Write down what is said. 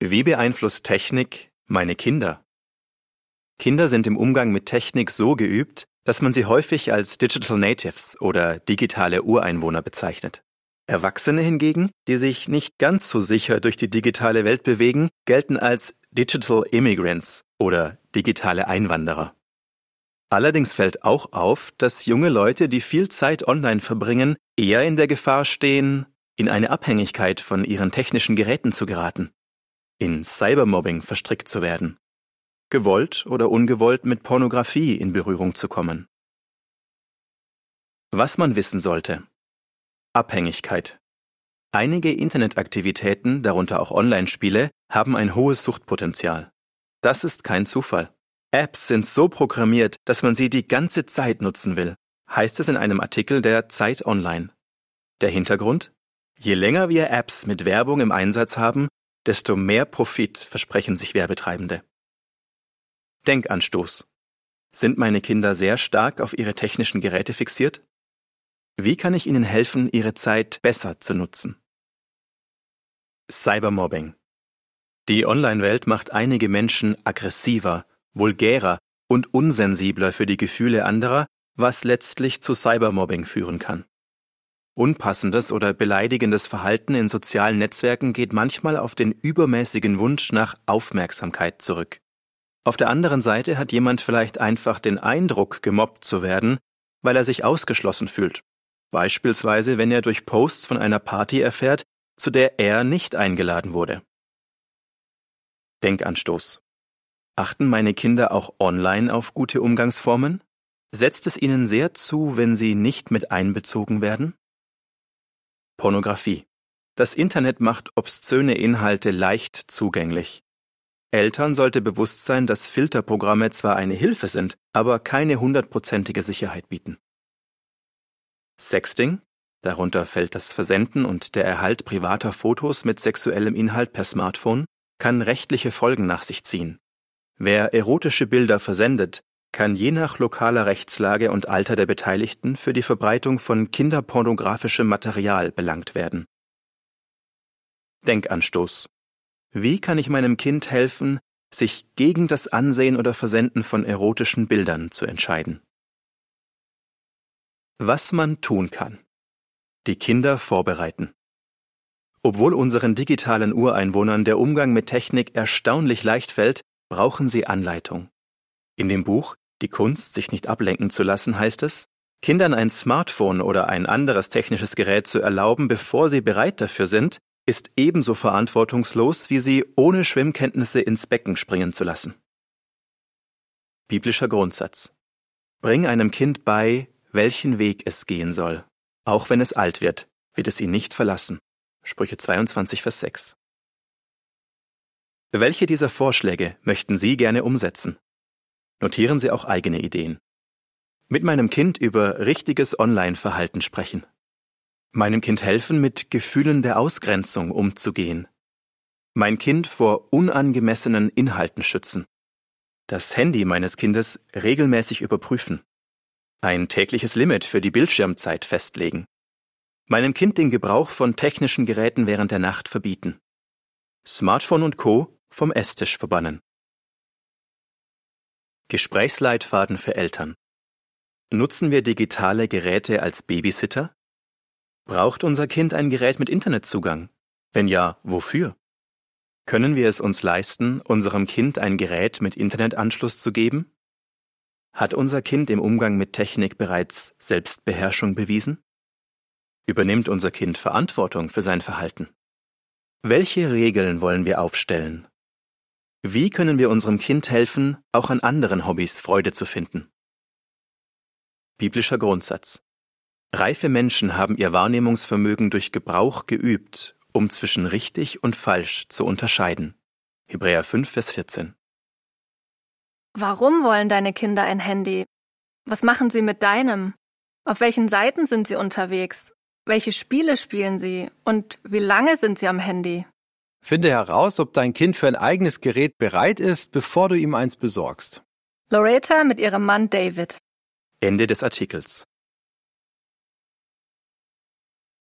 Wie beeinflusst Technik meine Kinder? Kinder sind im Umgang mit Technik so geübt, dass man sie häufig als Digital Natives oder digitale Ureinwohner bezeichnet. Erwachsene hingegen, die sich nicht ganz so sicher durch die digitale Welt bewegen, gelten als Digital Immigrants oder digitale Einwanderer. Allerdings fällt auch auf, dass junge Leute, die viel Zeit online verbringen, eher in der Gefahr stehen, in eine Abhängigkeit von ihren technischen Geräten zu geraten, in Cybermobbing verstrickt zu werden, gewollt oder ungewollt mit Pornografie in Berührung zu kommen. Was man wissen sollte. Abhängigkeit. Einige Internetaktivitäten, darunter auch Online-Spiele, haben ein hohes Suchtpotenzial. Das ist kein Zufall. Apps sind so programmiert, dass man sie die ganze Zeit nutzen will, heißt es in einem Artikel der Zeit Online. Der Hintergrund? Je länger wir Apps mit Werbung im Einsatz haben, desto mehr Profit versprechen sich Werbetreibende. Denkanstoß. Sind meine Kinder sehr stark auf ihre technischen Geräte fixiert? Wie kann ich ihnen helfen, ihre Zeit besser zu nutzen? Cybermobbing. Die Online-Welt macht einige Menschen aggressiver vulgärer und unsensibler für die Gefühle anderer, was letztlich zu Cybermobbing führen kann. Unpassendes oder beleidigendes Verhalten in sozialen Netzwerken geht manchmal auf den übermäßigen Wunsch nach Aufmerksamkeit zurück. Auf der anderen Seite hat jemand vielleicht einfach den Eindruck, gemobbt zu werden, weil er sich ausgeschlossen fühlt. Beispielsweise, wenn er durch Posts von einer Party erfährt, zu der er nicht eingeladen wurde. Denkanstoß. Achten meine Kinder auch online auf gute Umgangsformen? Setzt es ihnen sehr zu, wenn sie nicht mit einbezogen werden? Pornografie. Das Internet macht obszöne Inhalte leicht zugänglich. Eltern sollte bewusst sein, dass Filterprogramme zwar eine Hilfe sind, aber keine hundertprozentige Sicherheit bieten. Sexting, darunter fällt das Versenden und der Erhalt privater Fotos mit sexuellem Inhalt per Smartphone, kann rechtliche Folgen nach sich ziehen. Wer erotische Bilder versendet, kann je nach lokaler Rechtslage und Alter der Beteiligten für die Verbreitung von kinderpornografischem Material belangt werden. Denkanstoß. Wie kann ich meinem Kind helfen, sich gegen das Ansehen oder Versenden von erotischen Bildern zu entscheiden? Was man tun kann. Die Kinder vorbereiten. Obwohl unseren digitalen Ureinwohnern der Umgang mit Technik erstaunlich leicht fällt, brauchen sie Anleitung. In dem Buch Die Kunst, sich nicht ablenken zu lassen, heißt es, Kindern ein Smartphone oder ein anderes technisches Gerät zu erlauben, bevor sie bereit dafür sind, ist ebenso verantwortungslos, wie sie ohne Schwimmkenntnisse ins Becken springen zu lassen. Biblischer Grundsatz. Bring einem Kind bei, welchen Weg es gehen soll. Auch wenn es alt wird, wird es ihn nicht verlassen. Sprüche 22, Vers 6. Welche dieser Vorschläge möchten Sie gerne umsetzen? Notieren Sie auch eigene Ideen. Mit meinem Kind über richtiges Online-Verhalten sprechen. Meinem Kind helfen, mit Gefühlen der Ausgrenzung umzugehen. Mein Kind vor unangemessenen Inhalten schützen. Das Handy meines Kindes regelmäßig überprüfen. Ein tägliches Limit für die Bildschirmzeit festlegen. Meinem Kind den Gebrauch von technischen Geräten während der Nacht verbieten. Smartphone und Co vom Esstisch verbannen. Gesprächsleitfaden für Eltern. Nutzen wir digitale Geräte als Babysitter? Braucht unser Kind ein Gerät mit Internetzugang? Wenn ja, wofür? Können wir es uns leisten, unserem Kind ein Gerät mit Internetanschluss zu geben? Hat unser Kind im Umgang mit Technik bereits Selbstbeherrschung bewiesen? Übernimmt unser Kind Verantwortung für sein Verhalten? Welche Regeln wollen wir aufstellen, wie können wir unserem Kind helfen, auch an anderen Hobbys Freude zu finden? Biblischer Grundsatz. Reife Menschen haben ihr Wahrnehmungsvermögen durch Gebrauch geübt, um zwischen richtig und falsch zu unterscheiden. Hebräer 5, Vers 14. Warum wollen deine Kinder ein Handy? Was machen sie mit deinem? Auf welchen Seiten sind sie unterwegs? Welche Spiele spielen sie? Und wie lange sind sie am Handy? Finde heraus, ob dein Kind für ein eigenes Gerät bereit ist, bevor du ihm eins besorgst. Loretta mit ihrem Mann David. Ende des Artikels.